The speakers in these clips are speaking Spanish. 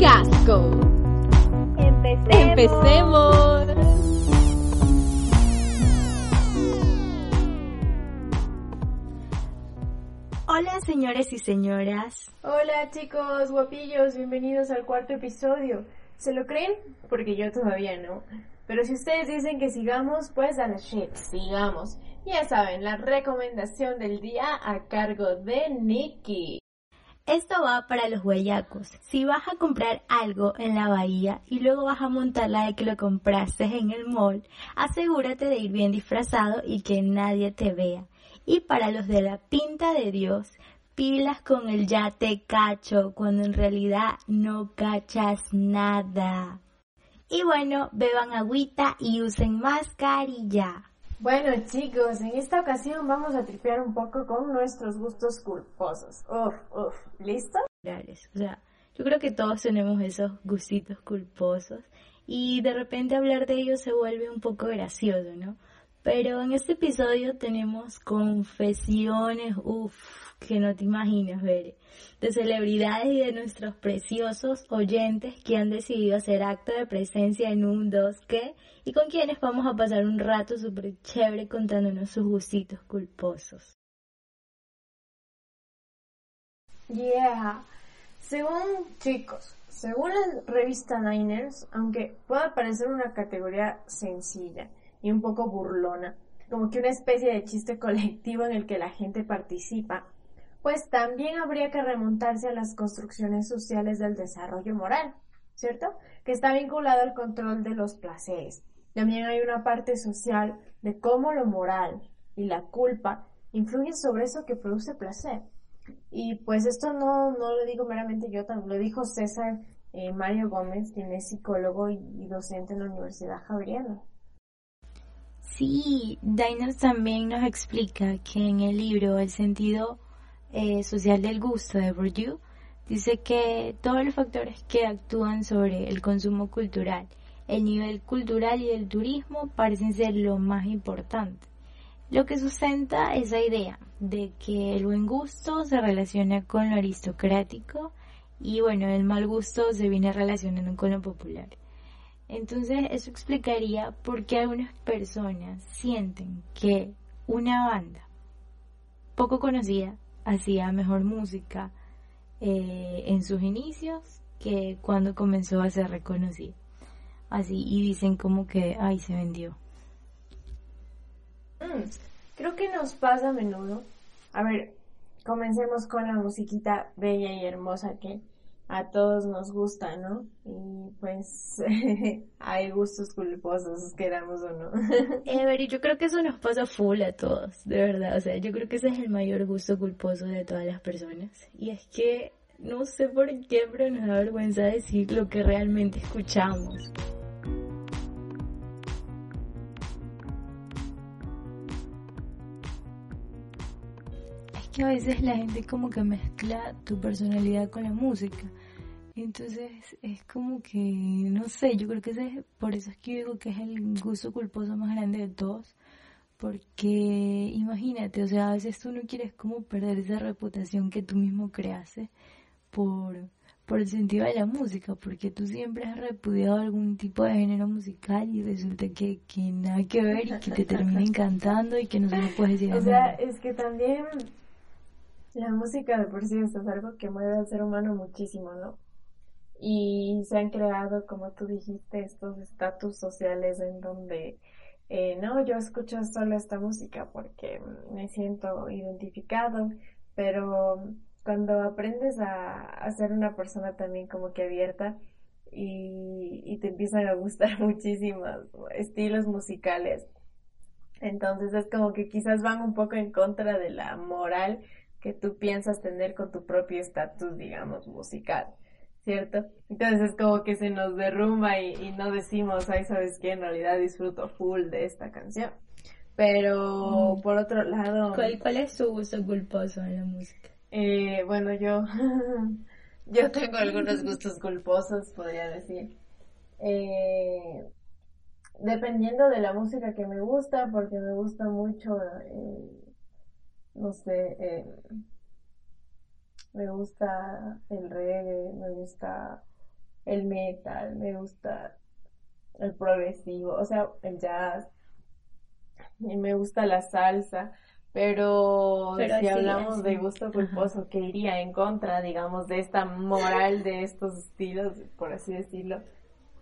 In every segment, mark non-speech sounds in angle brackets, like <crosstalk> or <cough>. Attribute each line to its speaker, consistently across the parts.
Speaker 1: sin casco.
Speaker 2: Empecemos.
Speaker 1: Empecemos.
Speaker 3: Hola señores y señoras.
Speaker 2: Hola chicos, guapillos, bienvenidos al cuarto episodio. ¿Se lo creen? Porque yo todavía no. Pero si ustedes dicen que sigamos, pues a la shit, sigamos. Ya saben, la recomendación del día a cargo de Nikki.
Speaker 3: Esto va para los guayacos. Si vas a comprar algo en la bahía y luego vas a montar la de que lo compraste en el mall, asegúrate de ir bien disfrazado y que nadie te vea. Y para los de la pinta de Dios, pilas con el ya te cacho cuando en realidad no cachas nada. Y bueno, beban agüita y usen mascarilla.
Speaker 2: Bueno chicos, en esta ocasión vamos a tripear un poco con nuestros gustos culposos. Uf, uf, ¿listo?
Speaker 3: O sea, yo creo que todos tenemos esos gustitos culposos y de repente hablar de ellos se vuelve un poco gracioso, ¿no? Pero en este episodio tenemos confesiones, uff, que no te imaginas, ver, de celebridades y de nuestros preciosos oyentes que han decidido hacer acto de presencia en un dos que y con quienes vamos a pasar un rato súper chévere contándonos sus gustitos culposos.
Speaker 2: Yeah. Según chicos, según la revista Niners, aunque pueda parecer una categoría sencilla y un poco burlona, como que una especie de chiste <laughs> colectivo en el que la gente participa, pues también habría que remontarse a las construcciones sociales del desarrollo moral, ¿cierto? Que está vinculado al control de los placeres. También hay una parte social de cómo lo moral y la culpa influyen sobre eso que produce placer. Y pues esto no, no lo digo meramente yo, lo dijo César eh, Mario Gómez, quien es psicólogo y, docente en la Universidad Javeriana.
Speaker 3: Sí, Diners también nos explica que en el libro El sentido eh, social del gusto de Bourdieu dice que todos los factores que actúan sobre el consumo cultural, el nivel cultural y el turismo parecen ser lo más importante. Lo que sustenta esa idea de que el buen gusto se relaciona con lo aristocrático y bueno, el mal gusto se viene relacionando con lo popular. Entonces eso explicaría por qué algunas personas sienten que una banda poco conocida hacía mejor música eh, en sus inicios que cuando comenzó a ser reconocida. Así, y dicen como que, ay, se vendió.
Speaker 2: Mm, creo que nos pasa a menudo. A ver, comencemos con la musiquita bella y hermosa que a todos nos gusta, ¿no? Y pues <laughs> hay gustos culposos, queramos o no. <laughs>
Speaker 3: Ever, yo creo que eso nos pasa full a todos, de verdad. O sea, yo creo que ese es el mayor gusto culposo de todas las personas. Y es que no sé por qué, pero nos da vergüenza decir lo que realmente escuchamos. Que a veces la gente como que mezcla tu personalidad con la música. Entonces es como que, no sé, yo creo que ese es, por eso es que digo que es el gusto culposo más grande de todos. Porque imagínate, o sea, a veces tú no quieres como perder esa reputación que tú mismo creaste por, por el sentido de la música, porque tú siempre has repudiado algún tipo de género musical y resulta que, que nada que ver y que te termina encantando <laughs> y que no se lo puedes decir.
Speaker 2: O sea, es que también la música de por sí es algo que mueve al ser humano muchísimo, ¿no? y se han creado, como tú dijiste, estos estatus sociales en donde, eh, no, yo escucho solo esta música porque me siento identificado, pero cuando aprendes a, a ser una persona también como que abierta y, y te empiezan a gustar <laughs> muchísimos estilos musicales, entonces es como que quizás van un poco en contra de la moral que tú piensas tener con tu propio estatus, digamos, musical. ¿cierto? Entonces es como que se nos derrumba y, no decimos, ay, ¿sabes qué? En realidad disfruto full de esta canción. Pero por otro lado...
Speaker 3: ¿Cuál, ¿Cuál es su gusto culposo en la música?
Speaker 2: Eh, bueno, yo... <laughs> yo tengo algunos gustos culposos, podría decir. Eh, dependiendo de la música que me gusta, porque me gusta mucho, eh, no sé, eh, me gusta el reggae, me gusta el metal, me gusta el progresivo, o sea, el jazz, y me gusta la salsa, pero, si hablamos de gusto culposo, que iría en contra, digamos, de esta moral de estos estilos, por así decirlo,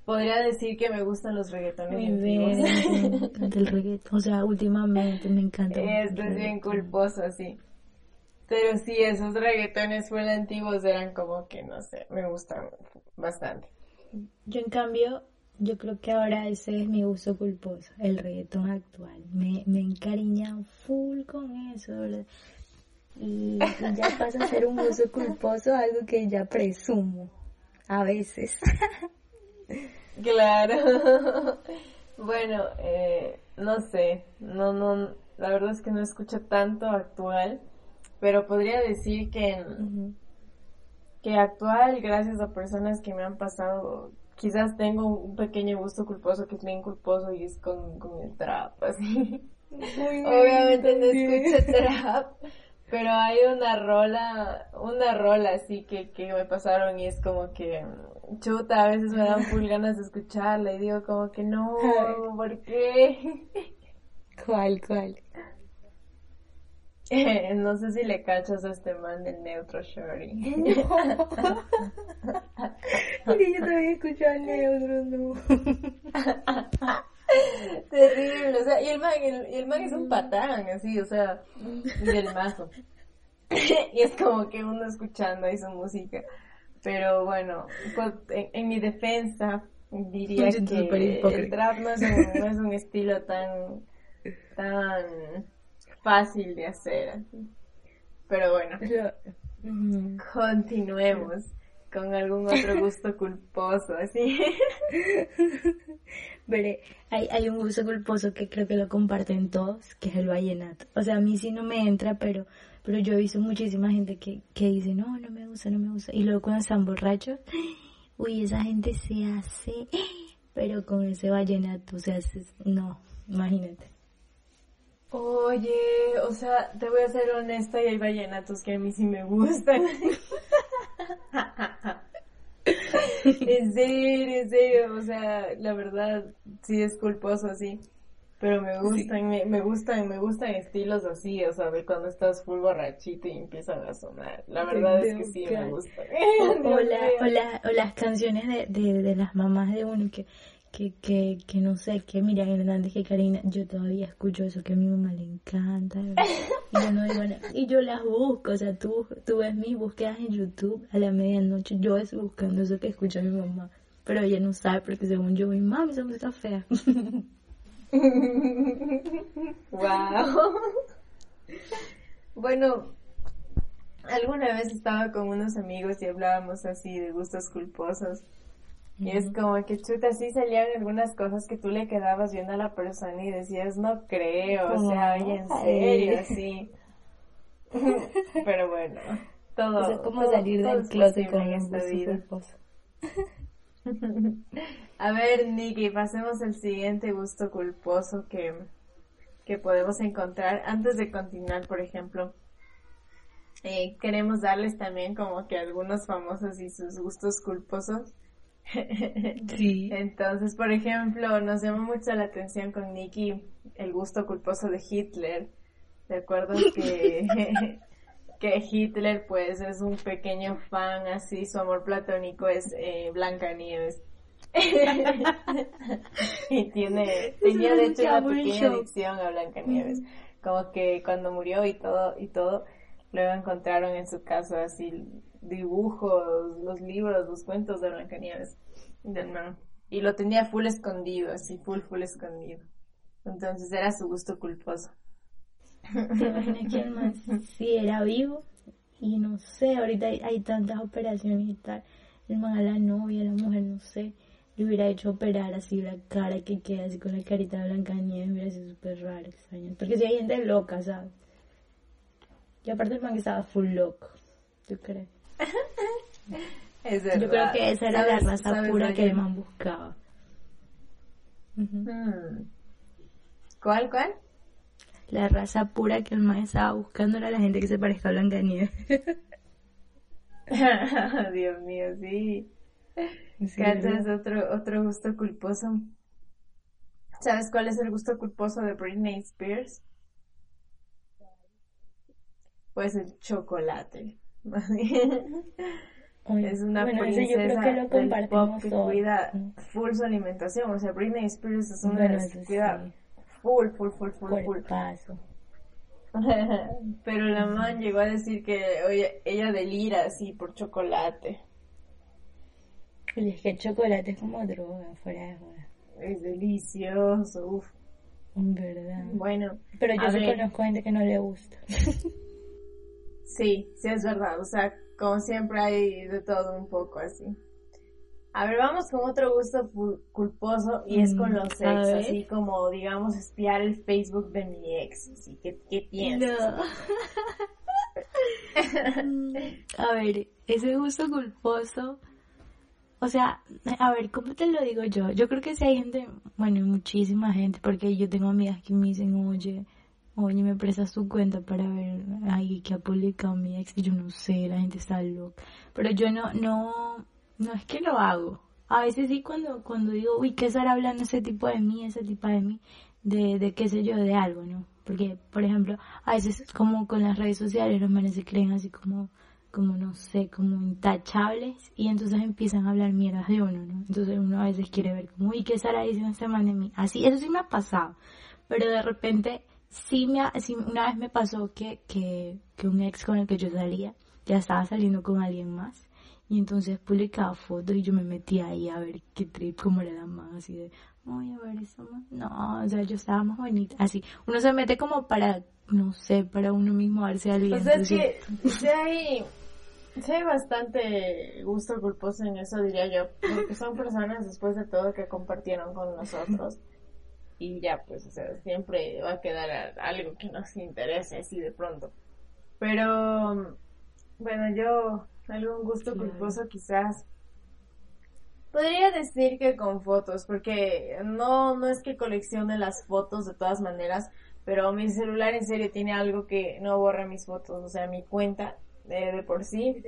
Speaker 2: podría decir que me gustan los reggaetones
Speaker 3: bien, me <laughs> encanta el reggaetón, o sea, últimamente me encanta.
Speaker 2: Esto es bien culposo, así. Pero sí, esos reggaetones full antiguos eran como que, no sé, me gustan bastante.
Speaker 3: Yo en cambio, yo creo que ahora ese es mi gusto culposo, el reggaetón actual. Me, me encariña full con eso, ¿verdad? Y, y ya pasa a ser un gusto culposo, algo que ya presumo, a veces. <laughs>
Speaker 2: Claro. <laughs> bueno, eh, no sé, no, no, la verdad es que no escucho tanto actual, pero podría decir que, que actual, gracias a personas que me han pasado, quizás tengo un pequeño gusto culposo que es bien culposo y es con, con el trap, así. <laughs> Obviamente no escucho trap, pero hay una rola, una rola así que, que me pasaron y es como que, chuta, a veces me dan full ganas de escucharla y digo como que no, <laughs> ¿por qué?
Speaker 3: ¿Cuál, cuál?
Speaker 2: no sé si le cachas a este man del Neutro Shorty. <laughs>
Speaker 3: No. Yo también escucho al Neutro, no. <laughs> <laughs>
Speaker 2: Terrible, o sea, y el man, el, el man es un patán, así, o sea, del mazo. <laughs> y es como que uno escuchando ahí su música. Pero bueno, pues, en, en mi defensa diría que el trap no es, un, no es un estilo tan, tan fácil de hacer. Pero bueno, continuemos con algún otro <laughs> gusto culposo, así. <laughs>
Speaker 3: Veré, hay, hay un gusto culposo que creo que lo comparten todos, que es el vallenato. O sea, a mí sí no me entra, pero, pero yo he visto muchísima gente que, que dice, no, no me gusta, no me gusta. Y luego cuando están borrachos, <gasps> uy, esa gente se hace, <gasps> pero con ese vallenato, o sea, no, imagínate.
Speaker 2: Oye, o sea, te voy a ser honesta y hay vallenatos que a mí sí me gustan. <laughs> en serio, en serio, o sea, la verdad sí es culposo así. Pero me gustan, me, me, gustan, me gustan estilos así, o sea, de cuando estás full borrachito y empiezan a sonar. La verdad es que sí me gustan.
Speaker 3: O, <laughs> o, la, o, la, o, las canciones de, de, de las mamás de uno que que, que, que no sé, que Miriam Hernández, que Karina, yo todavía escucho eso que a mi mamá le encanta. Y yo no digo. Y yo las busco, o sea, tú, tú ves mis búsquedas en YouTube a la medianoche, yo estoy buscando eso que escucha mi mamá. Pero ella no sabe porque según yo, mi mamá, esa música fea.
Speaker 2: wow. bueno, alguna vez estaba con unos amigos y hablábamos así de gustos culposos. Y es como que chuta, sí salían algunas cosas que tú le quedabas viendo a la persona y decías, no creo, o sea, oye, en serio, sí. <laughs> Pero bueno, todo.
Speaker 3: O sea, como salir del closet con esta vida. <laughs>
Speaker 2: a ver, Nikki, pasemos al siguiente gusto culposo que, que podemos encontrar. Antes de continuar, por ejemplo, eh, queremos darles también como que algunos famosos y sus gustos culposos.
Speaker 3: Sí.
Speaker 2: Entonces, por ejemplo, nos llama mucho la atención con Nicky el gusto culposo de Hitler. ¿De acuerdo? Que, <laughs> que Hitler pues es un pequeño fan así, su amor platónico es eh, Blanca Nieves. <laughs> y tiene, tenía de hecho una pequeña adicción a Blanca Nieves. Como que cuando murió y todo, y todo, luego encontraron en su casa así dibujos, los libros, los cuentos de Blancanieves del man. Y lo tenía full escondido, así full, full escondido. Entonces era su gusto culposo.
Speaker 3: el man sí era vivo y no sé, ahorita hay, tantas operaciones y tal. El man a la novia, a la mujer, no sé, le hubiera hecho operar así la cara que queda así con la carita de Blancanieves, hubiera sido súper raro, extraño. Porque si hay gente loca, ¿sabes? Y aparte el man que estaba full loco, ¿tú crees?
Speaker 2: Es verdad.
Speaker 3: Yo creo que esa era la raza pura que el man buscaba.
Speaker 2: Hmm. ¿Cuál, cuál?
Speaker 3: La raza pura que el man estaba buscando era la gente que se parezca a Blancanieves. <laughs>
Speaker 2: Dios mío, sí.
Speaker 3: Sí,
Speaker 2: es otro, otro gusto culposo. ¿Sabes cuál es el gusto culposo de Britney Spears? Pues el chocolate. <laughs> Es una
Speaker 3: bueno,
Speaker 2: princesa
Speaker 3: yo creo que lo
Speaker 2: del
Speaker 3: compartimos
Speaker 2: pop que cuida full su alimentación. O sea, Britney Spears es una
Speaker 3: Bueno,
Speaker 2: de las que cuida
Speaker 3: sí,
Speaker 2: full, full, full, full, full.
Speaker 3: cuerpazo. <laughs>
Speaker 2: Pero la man llegó a decir que oye, ella delira así por chocolate.
Speaker 3: Y es que el chocolate es como droga, fuera de joda.
Speaker 2: Es delicioso, uf.
Speaker 3: En verdad.
Speaker 2: Bueno,
Speaker 3: Pero yo sí
Speaker 2: ver.
Speaker 3: conozco gente que no le gusta. <laughs>
Speaker 2: sí, sí es verdad. O sea, como siempre hay de todo un poco así. A ver, vamos con otro gusto culposo y es con
Speaker 3: Mm,
Speaker 2: los ex,
Speaker 3: ver.
Speaker 2: así como, digamos, espiar el Facebook de mi ex. Así que, ¿qué piensas? <laughs>
Speaker 3: a ver, ese gusto culposo. O sea, a ver, ¿cómo te lo digo yo? Yo creo que si hay gente, bueno, muchísima gente, porque yo tengo amigas que me dicen, oye, oye, me prestas tu cuenta para ver ahí que ha publicado mi ex. Yo no sé, la gente está loca. Pero yo no, no, no es que lo hago. A veces sí cuando, cuando digo, uy, ¿qué estará hablando ese tipo de mí, ese tipo de mí? De, de qué sé yo, de algo, ¿no? Porque, por ejemplo, a veces como con las redes sociales los manes se creen así como, como no sé, como intachables y entonces empiezan a hablar mierdas de uno, ¿no? Entonces uno a veces quiere ver como, uy, ¿qué estará diciendo este man de mí? Así, eso sí me ha pasado. Pero de repente, sí me ha- sí, una vez me pasó que, que, que un ex con el que yo salía ya estaba saliendo con alguien más. Y entonces publicaba fotos y yo me metía ahí a ver qué trip, cómo era la man, así de, ay, a ver, eso más. No, o sea, yo estaba más bonita. Así, uno se mete como para, no sé, para uno mismo darse aliento.
Speaker 2: O sea, es que sí hay, sí hay bastante gusto culposo en eso, diría yo, porque son personas después de todo que compartieron con nosotros y ya, pues, o sea, siempre va a quedar algo que nos interese así de pronto. Pero, bueno, yo, algún gusto culposo quizás. Podría decir que con fotos, porque no, no es que coleccione las fotos de todas maneras, pero mi celular en serio tiene algo que no borra mis fotos, o sea, mi cuenta eh, de por sí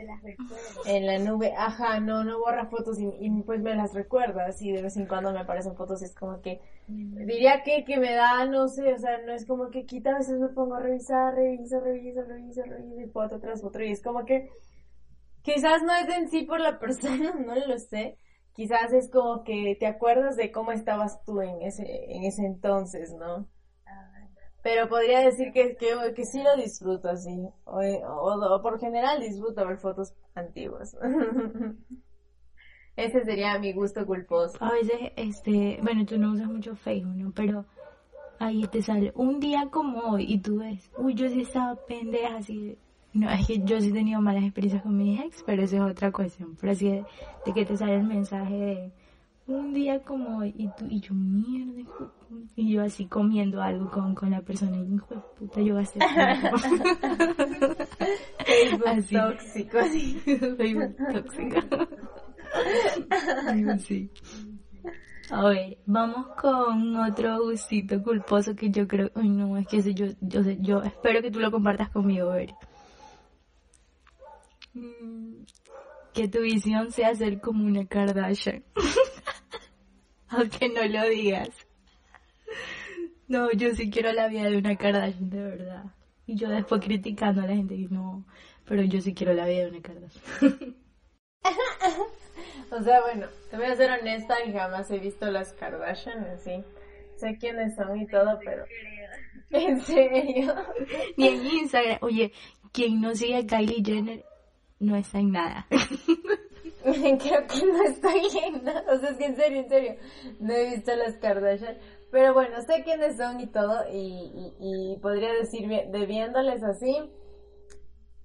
Speaker 2: en la nube, ajá, no, no borra fotos y, y, pues me las recuerda, así de vez en cuando me aparecen fotos y es como que diría que, que me da, no sé, o sea, no es como que quita, a veces me pongo a revisar, reviso, reviso, reviso, reviso y foto tras foto y es como que quizás no es en sí por la <laughs> persona, no lo sé, quizás es como que te acuerdas de cómo estabas tú en ese, en ese entonces, ¿no? Pero podría decir que, que, que sí lo disfruto así, o, o- por general disfruto ver fotos antiguas. <laughs> Ese sería mi gusto culposo.
Speaker 3: A veces, este, bueno, tú no usas mucho Facebook, ¿no? Pero ahí te sale un día como hoy y tú ves, uy, yo sí estaba pendeja, así. No, es que yo sí he tenido malas experiencias con mis ex, pero eso es otra cuestión. Pero así de, de que te sale el mensaje de un día como hoy y tú, y yo, mierda, hijo de puta", y yo así comiendo algo con, con la persona y hijo de puta, yo gasté. <laughs>
Speaker 2: Facebook
Speaker 3: Así.
Speaker 2: tóxico, así.
Speaker 3: Facebook así. A ver, vamos con otro gustito culposo que yo creo, uy no, es que ese yo, yo, sé- yo espero que tú lo compartas conmigo, a ver. Mm, Que tu visión sea ser como una Kardashian. <laughs> <laughs> Aunque no lo digas. No, yo sí quiero la vida de una Kardashian, de verdad. Y yo después criticando a la gente que no, pero yo sí quiero la vida de una Kardashian. <laughs>
Speaker 2: O sea, bueno, te voy a ser honesta y jamás he visto las Kardashian, así. Sé quiénes son y todo, pero... <laughs> ¿En serio?
Speaker 3: Ni en Instagram. Oye, quien no sigue a Kylie Jenner no está en nada. <laughs>
Speaker 2: Creo que no estoy en nada. O sea, es que en serio, en serio. No he visto las Kardashian. Pero bueno, sé quiénes son y todo. Y, y, y podría decir, vi- de viéndoles así.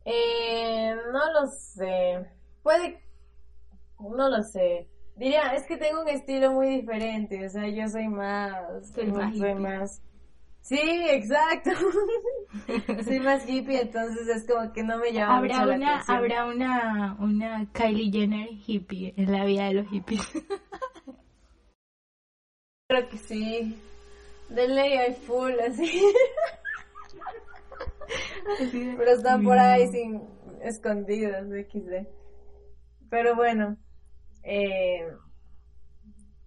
Speaker 2: Eh, no lo sé. Puede. No lo sé. Diría, es que tengo un estilo muy diferente. O sea, yo soy más.
Speaker 3: Soy más
Speaker 2: soy
Speaker 3: hippie.
Speaker 2: más. Sí, exacto. <laughs> <laughs> soy más hippie, entonces es como que no me llama
Speaker 3: Habrá
Speaker 2: mucho la
Speaker 3: una,
Speaker 2: atención.
Speaker 3: habrá una, una Kylie Jenner hippie en la vida de los hippies. <laughs>
Speaker 2: Creo que sí. De ley hay full, así. Pero están por ahí
Speaker 3: Mm.
Speaker 2: sin escondidas, XD. Pero bueno, eh,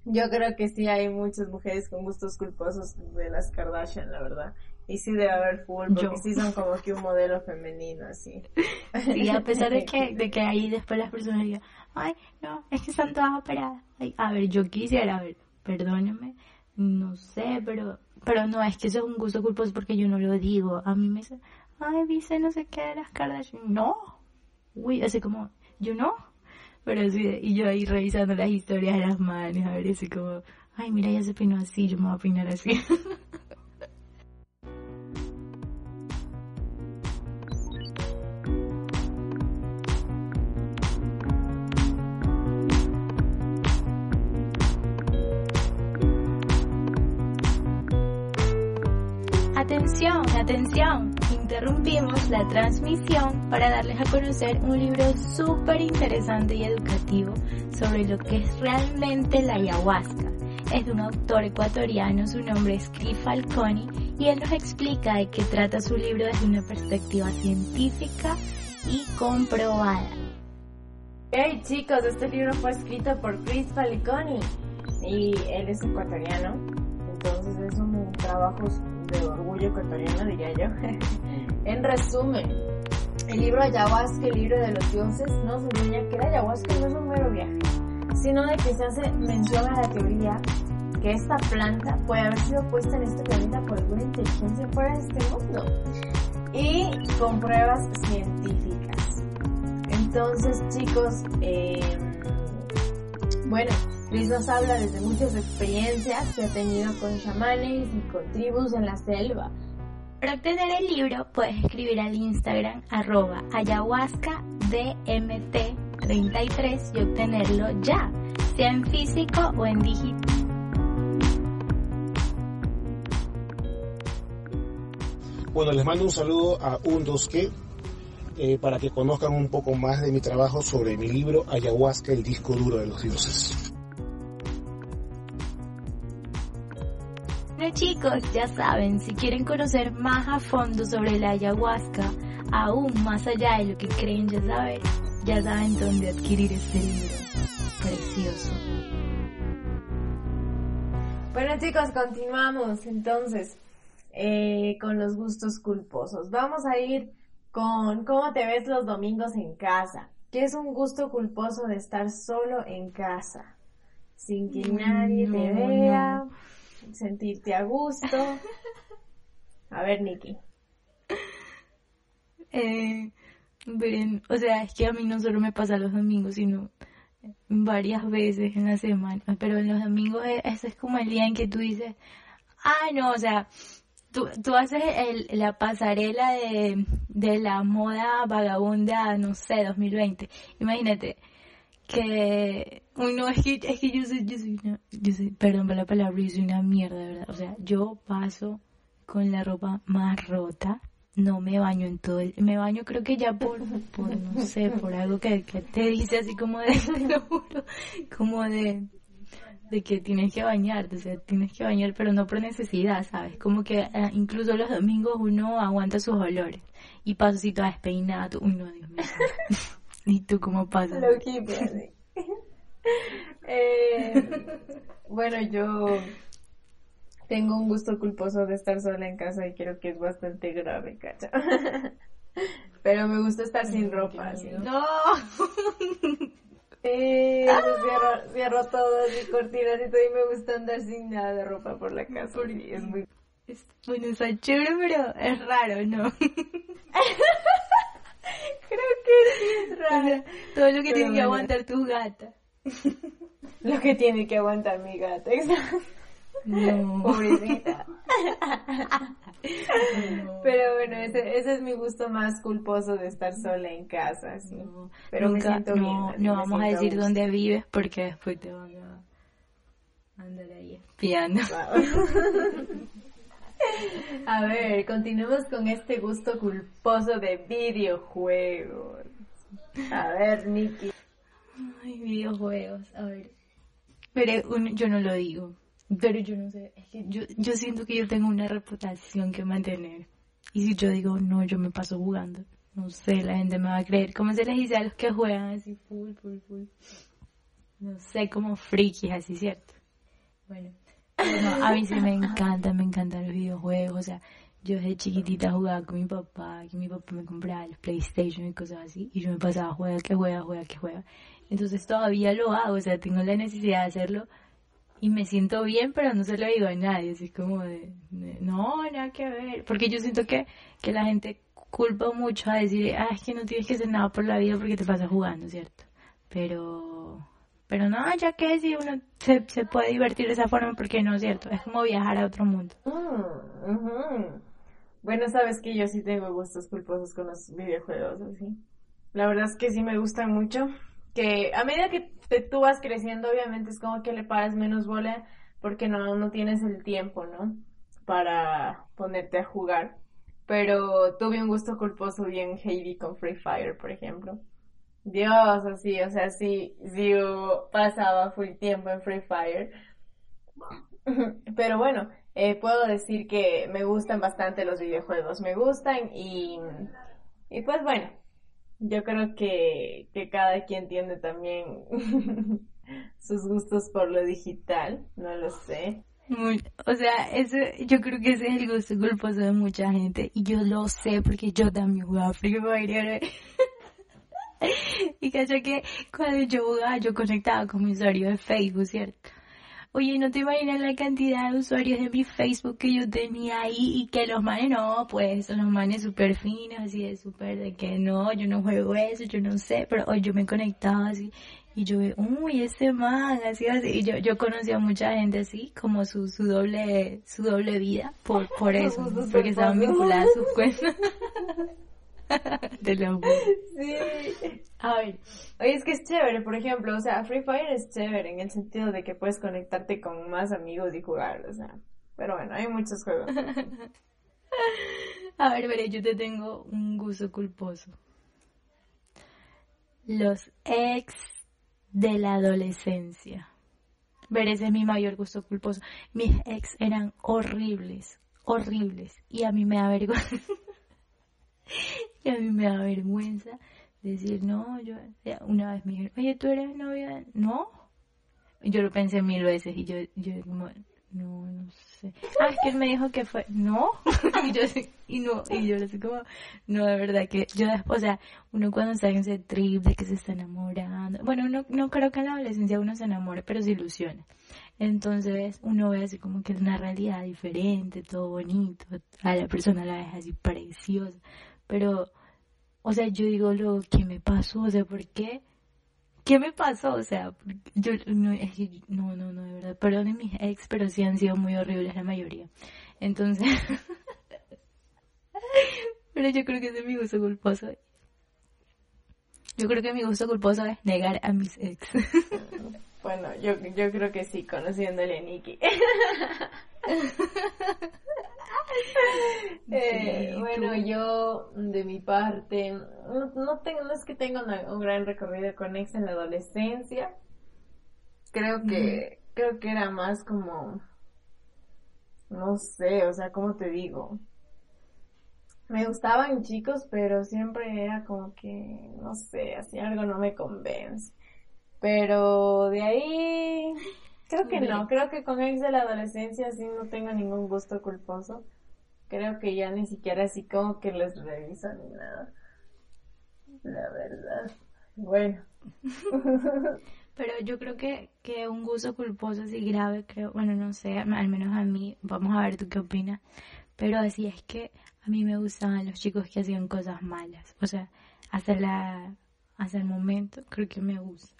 Speaker 2: yo creo que sí hay muchas mujeres con gustos culposos de las Kardashian, la verdad. Y sí debe haber full, porque
Speaker 3: Yo.
Speaker 2: sí son como que un modelo femenino, así. <laughs>
Speaker 3: Y a pesar de que, de que ahí después las personas digan, ay, no, es que están todas operadas. Ay, a ver, yo quisiera, a ver, perdóneme, no sé, pero, pero no, es que eso es un gusto culposo porque yo no lo digo. A mí me dicen, ay, viste no sé qué de las Kardashian. No, uy, así como, yo no. Pero sí, y yo ahí revisando las historias de las manos, a ver, así como, ay, mira, ella se peinó así, yo me voy a peinar así. <laughs> transmisión para darles a conocer un libro súper interesante y educativo sobre lo que es realmente la ayahuasca. Es de un autor ecuatoriano, su nombre es Cliff Falconi, y él nos explica de qué trata su libro desde una perspectiva científica y comprobada.
Speaker 2: Hey chicos, este libro fue escrito por Chris Falconi y él es ecuatoriano, entonces es un trabajo de orgullo ecuatoriano, diría yo. <laughs> en resumen, el libro Ayahuasca, el libro de los dioses, nos enseña que la ayahuasca no es un mero viaje, sino de que se hace mención a la teoría que esta planta puede haber sido puesta en este planeta por alguna inteligencia fuera de este mundo y con pruebas científicas. Entonces, chicos, eh, bueno, Luis nos habla desde muchas experiencias que ha tenido con chamanes y con tribus en la selva.
Speaker 3: Para obtener el libro puedes escribir al Instagram arroba ayahuascadmt33 y obtenerlo ya, sea en físico o en digital.
Speaker 4: Bueno, les mando un saludo a un dos que eh, para que conozcan un poco más de mi trabajo sobre mi libro Ayahuasca, el disco duro de los dioses.
Speaker 3: Bueno chicos, ya saben, si quieren conocer más a fondo sobre la ayahuasca, aún más allá de lo que creen ya saber, ya saben dónde adquirir este libro. Precioso.
Speaker 2: Bueno chicos, continuamos entonces eh, con los gustos culposos. Vamos a ir con cómo te ves los domingos en casa. ¿Qué es un gusto culposo de estar solo en casa? Sin que nadie te
Speaker 3: No,
Speaker 2: vea, sentirte a gusto. A ver, Nikki.
Speaker 3: Eh, miren, o sea, es que a mí no solo me pasa los domingos, sino varias veces en la semana. Pero en los domingos e- ese es como el día en que tú dices, ah, no, o sea, tú, tú haces el, la pasarela de, de la moda vagabunda, no sé, 2020. Imagínate que, uy, no, es que, es que yo soy, yo soy una, yo soy, perdón por la palabra, yo soy una mierda, ¿verdad? O sea, yo paso con la ropa más rota, no me baño en todo el, me baño creo que ya por, por no sé, por algo que, que te dice así como de, <laughs> te lo juro, como de, de que tienes que bañarte, o sea, tienes que bañar, pero no por necesidad, ¿sabes? Como que eh, incluso los domingos uno aguanta sus olores y paso así toda despeinada, uy, no, Dios mío. <laughs> ¿Y tú cómo pasas?
Speaker 2: Lo hippie, así. <laughs> Eh, bueno, yo tengo un gusto culposo de estar sola en casa y creo que es bastante grave, cacha. <laughs> Pero me gusta estar sin ropa, así.
Speaker 3: No.
Speaker 2: Eh, cierro, cierro todo, así cortinas y todo y me gusta andar sin nada de ropa por la casa. sí, es muy...
Speaker 3: Es- Bueno, está chévere, pero es raro, ¿no?
Speaker 2: Creo que sí es
Speaker 3: sea, todo lo que
Speaker 2: Pero
Speaker 3: tienen que aguantar tus gatas. <laughs>
Speaker 2: Lo que tiene que aguantar mi gata, exacto.
Speaker 3: No.
Speaker 2: Pobrecita. Pero bueno, ese, ese es mi gusto más culposo de estar sola en casa.
Speaker 3: No,
Speaker 2: Pero me
Speaker 3: nunca-
Speaker 2: siento
Speaker 3: no,
Speaker 2: bien,
Speaker 3: no
Speaker 2: me
Speaker 3: vamos a decir
Speaker 2: gusto.
Speaker 3: dónde vives porque después te van a andar ahí espiando. <laughs> <laughs>
Speaker 2: A ver, continuemos con este gusto culposo de videojuegos. A ver, Nikki.
Speaker 3: Ay, videojuegos, a ver. Pero un- yo no lo digo. Pero yo no sé, es que yo, yo siento que yo tengo una reputación que mantener. Y si yo digo, no, yo me paso jugando. no sé, la gente me va a creer. ¿Cómo se les dice a los que juegan así full, full, full? No sé, como frikis, así, ¿cierto? Bueno, a mí sí me encanta, me encantan los videojuegos, o sea, yo desde chiquitita jugaba con mi papá, que mi papá me compraba los PlayStation y cosas así, y yo me pasaba juega, que juega, juega, que juega. Entonces todavía lo hago, o sea, tengo la necesidad de hacerlo y me siento bien, pero no se lo digo a nadie, así como de, de, no, nada que ver, porque yo siento que, que la gente culpa mucho a decir, ah, es que no tienes que hacer nada por la vida porque te pasas jugando, ¿cierto? Pero, pero no, ya que si uno se, se puede divertir de esa forma, porque no, ¿cierto? Es como viajar a otro mundo.
Speaker 2: Ujú. Bueno, sabes que yo sí tengo gustos culposos con los videojuegos, así. La verdad es que sí me gustan mucho. Que a medida que te- tú vas creciendo, obviamente es como que le paras menos bola porque no, no tienes el tiempo, ¿no? Para ponerte a jugar. Pero tuve un gusto culposo bien heavy con Free Fire, por ejemplo. Dios, así, o sea, sí, yo pasaba full tiempo en Free Fire. <laughs> Pero bueno, eh, puedo decir que me gustan bastante los videojuegos, me gustan y, y pues bueno, yo creo que, que cada quien tiene también <laughs> sus gustos por lo digital, no lo sé.
Speaker 3: O sea, eso, yo creo que ese es el gusto culposo de mucha gente. Y yo lo sé porque yo también jugaba Free Fire. <laughs> <laughs> Y cacho que cuando yo jugaba, yo conectaba con mi usuario de Facebook, ¿cierto? Oye, no te imaginas la cantidad de usuarios de mi Facebook que yo tenía ahí y que los manes no, pues son los manes súper finos, así de súper de que no, yo no juego eso, yo no sé, pero hoy yo me conectaba así y yo uy, ese man, así, así, y yo, yo conocí a mucha gente así, como su, su doble, su doble vida, por, por <laughs> eso, porque estaban vinculadas a sus cuentas. <laughs> <laughs> Te lo.
Speaker 2: Sí.
Speaker 3: A ver,
Speaker 2: Oye, es que es chévere, por ejemplo, o sea, Free Fire es chévere en el sentido de que puedes conectarte con más amigos y jugar, o sea. Pero bueno, hay muchos juegos. <laughs>
Speaker 3: A ver, veré, yo te tengo un gusto culposo. Los ex de la adolescencia. Ver, ese es mi mayor gusto culposo. Mis ex eran horribles, horribles. Y a mí me da vergüenza. <laughs> a mí me da vergüenza decir, no, yo, una vez me dijeron, oye, ¿tú eres novia? de-?" No. Yo lo pensé mil veces y yo, yo como, no, no sé. Ah, es que él me dijo que fue, no. <laughs> y yo y no, y yo así como, no, de verdad que yo después, o sea, uno cuando está en ese trip de que se está enamorando, bueno, uno, no creo que en la adolescencia uno se enamore, pero se ilusiona. Entonces uno ve así como que es una realidad diferente, todo bonito, a la persona la ves así preciosa, pero, o sea, yo digo lo que me pasó, o sea, ¿por qué? ¿Qué me pasó? O sea, yo no, no, no, no, de verdad, perdón mis ex, pero sí han sido muy horribles la mayoría. Entonces, <laughs> pero yo creo que ese es mi gusto culposo. Yo creo que mi gusto culposo es negar a mis ex. <laughs>
Speaker 2: Bueno, yo, yo creo que sí, conociéndole a Nikki. <laughs> <laughs> Eh, bueno, yo de mi parte, no, no tengo, no es que tenga un gran recorrido con ex en la adolescencia. Creo que, creo que era más como, no sé, o sea, ¿cómo te digo? Me gustaban chicos, pero siempre era como que, no sé, así algo no me convence. Pero de ahí, creo que no, creo que con ex de la adolescencia sí no tengo ningún gusto culposo. Creo que ya ni siquiera así como que les reviso ni nada. La verdad. Bueno. <laughs>
Speaker 3: Pero yo creo que, que un gusto culposo así grave, creo, bueno, no sé, al menos a mí, vamos a ver tú qué opinas, pero así es que a mí me gustaban los chicos que hacían cosas malas, o sea, hasta la, hasta el momento creo que me gusta,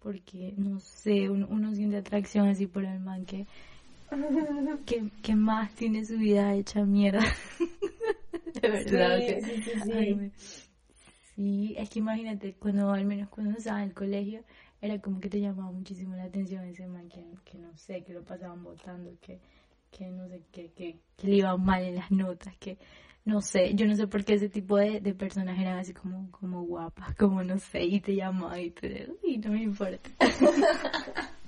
Speaker 3: porque no sé, uno, uno siente atracción así por el man que, <laughs> que, que más tiene su vida hecha mierda. <laughs> De verdad,
Speaker 2: Sí,
Speaker 3: que-
Speaker 2: sí, sí, sí.
Speaker 3: ay, me- Sí, es que imagínate, cuando al menos cuando estaba en el colegio, era como que te llamaba muchísimo la atención ese man que, que no sé, que lo pasaban votando, que, que no sé, que, que, que le iban mal en las notas, que no sé, yo no sé por qué ese tipo de, de personas eran así como, como guapas, <laughs> como no sé, y te llamaban y te, uy, no me importa. <laughs>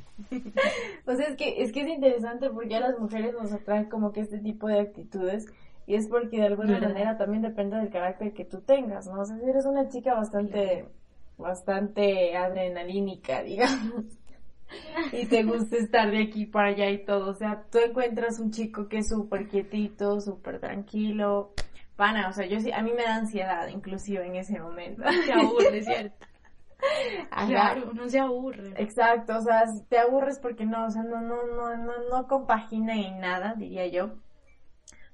Speaker 2: O sea, es que, es que es interesante porque a las mujeres nos atrae como que este tipo de actitudes y Y es porque de alguna
Speaker 3: ¿Verdad?
Speaker 2: manera también depende del carácter que tú tengas, ¿no? O sea, si eres una chica bastante, bastante adrenalínica, <laughs> digamos, <laughs> y te gusta estar de aquí para allá y todo, o sea, tú encuentras un chico que es súper quietito, súper tranquilo, pana, o sea, yo sí, a mí me da ansiedad, inclusive en ese momento.
Speaker 3: Se aburre, ¿cierto? <laughs> Claro, uno se aburre.
Speaker 2: Exacto, o sea, te aburres porque no, o sea, no, no, no, no, no compagina en nada, diría yo.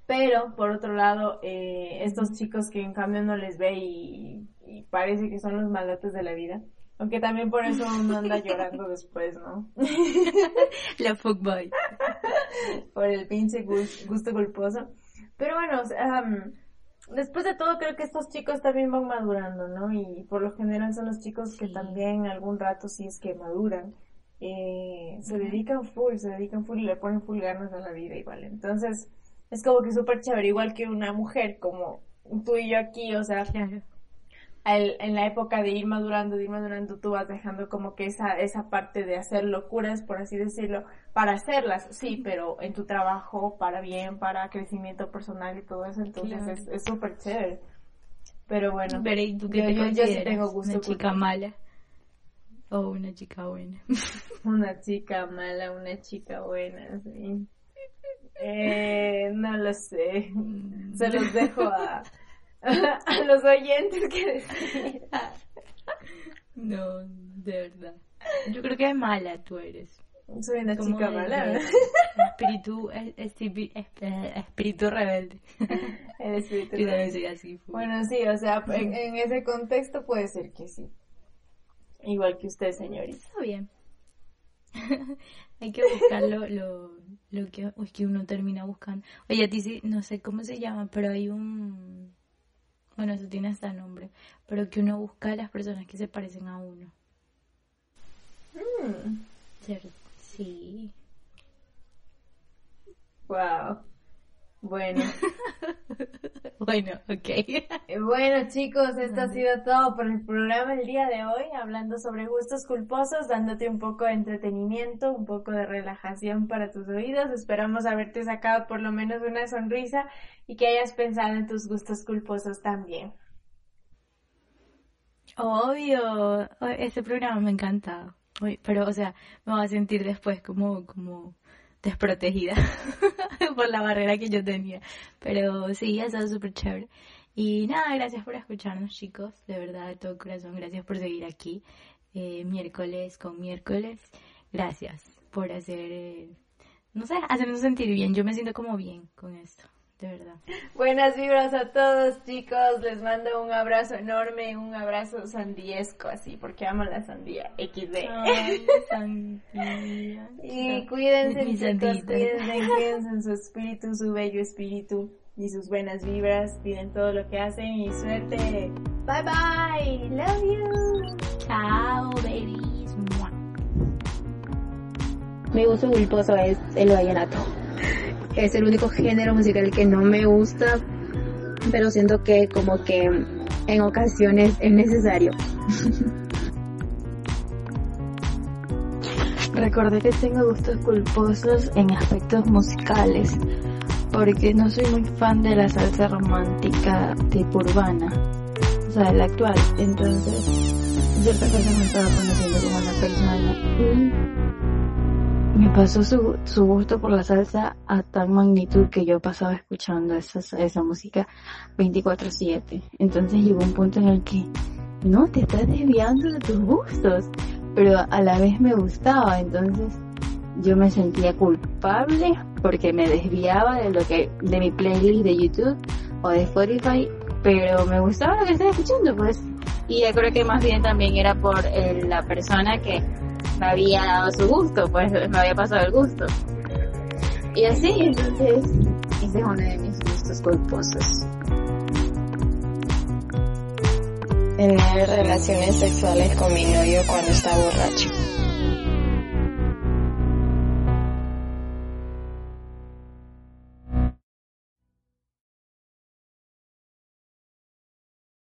Speaker 2: Pero, por otro lado, eh, estos chicos que en cambio no les ve y, y parece que son los malotes de la vida. Aunque también por eso uno anda llorando después, ¿no? <laughs>
Speaker 3: La fuckboy. <laughs>
Speaker 2: por el pinche gus- gusto culposo. Pero bueno, um, después de todo creo que estos chicos también van madurando, ¿no? Y por lo general son los chicos que
Speaker 3: Sí.
Speaker 2: también algún rato, si es que maduran, eh, se dedican full, se dedican full y le ponen full ganas a la vida igual. Entonces, es como que súper chévere, igual que una mujer como tú y yo aquí, o sea,
Speaker 3: Claro.
Speaker 2: En la época de ir madurando, de ir madurando, tú vas dejando como que esa, esa parte de hacer locuras, por así decirlo, para hacerlas, sí, pero en tu trabajo, para bien, para crecimiento personal y todo eso, entonces
Speaker 3: Claro.
Speaker 2: es es súper chévere. Pero bueno,
Speaker 3: Pero ¿y tú qué
Speaker 2: yo-
Speaker 3: te
Speaker 2: yo- yo sí tengo gusto
Speaker 3: ¿Una chica mala? ¿O una chica buena? <laughs>
Speaker 2: una chica mala, una chica buena, sí. Eh, no lo sé, se los dejo a, <laughs> a los oyentes que.
Speaker 3: No, de verdad. Yo creo que mala tú eres.
Speaker 2: Soy una
Speaker 3: Como
Speaker 2: chica mala. <laughs>
Speaker 3: Espíritu, es- es- eh, espíritu rebelde. <laughs>
Speaker 2: El espíritu
Speaker 3: Yo
Speaker 2: rebelde.
Speaker 3: soy así.
Speaker 2: Bueno, sí, o sea, en, en ese contexto puede ser que sí. Igual que usted, señorita.
Speaker 3: Está bien. Hay que buscar lo, lo, lo que, uy, que uno termina buscando. Oye, a ti sí, no sé cómo se llama, pero hay un... Bueno, eso tiene hasta nombre. Pero que uno busca a las personas que se parecen a uno.
Speaker 2: Mm.
Speaker 3: Sí.
Speaker 2: wow. Bueno, <laughs>
Speaker 3: Bueno, ok.
Speaker 2: Eh, bueno chicos, esto ha sido todo por el programa el día de hoy, hablando sobre gustos culposos, dándote un poco de entretenimiento, un poco de relajación para tus oídos. Esperamos haberte sacado por lo menos una sonrisa y que hayas pensado en tus gustos culposos también.
Speaker 3: Obvio. Este programa me ha encantado. Uy, Pero, o sea, me voy a sentir después como, como desprotegida <laughs> por la barrera que yo tenía. Pero sí, ha estado súper chévere. Y nada, gracias por escucharnos, chicos. De verdad, de todo corazón, gracias por seguir aquí. eh, miércoles con miércoles. Gracias por hacer, eh, no sé, hacernos sentir bien. Yo me siento como bien con esto, de verdad.
Speaker 2: Buenas vibras a todos chicos, les mando un abrazo enorme, un abrazo sandiesco así, porque amo la sandía XD.
Speaker 3: Ay, <laughs> santidad.
Speaker 2: Y cuídense
Speaker 3: Mi
Speaker 2: chicos, cuídense, cuídense en su espíritu, su bello espíritu y sus buenas vibras, cuiden todo lo que hacen y suerte. Bye bye, love you.
Speaker 3: Chao, babies. Mua.
Speaker 5: Mi gusto culposo es el vallenato. Es el único género musical que no me gusta, pero siento que como que en ocasiones es necesario. <laughs>
Speaker 6: Recordé que tengo gustos culposos en aspectos musicales, porque no soy muy fan de la salsa romántica tipo urbana, o sea, la actual. Entonces, ciertas cosas me estaba conociendo como una persona y pasó su, su gusto por la salsa a tal magnitud que yo pasaba escuchando esa, esa música 24/7. Entonces llegó un punto en el que no te estás desviando de tus gustos pero a la vez me gustaba, entonces yo me sentía culpable porque me desviaba de lo que de mi playlist de YouTube o de Spotify, pero me gustaba lo que estaba escuchando, pues. Y yo creo que más bien también era por eh, la persona que me había dado su gusto, pues me había pasado el gusto. Y así, entonces, ese es uno de mis gustos culposos.
Speaker 7: Tener relaciones sexuales con mi novio cuando está borracho.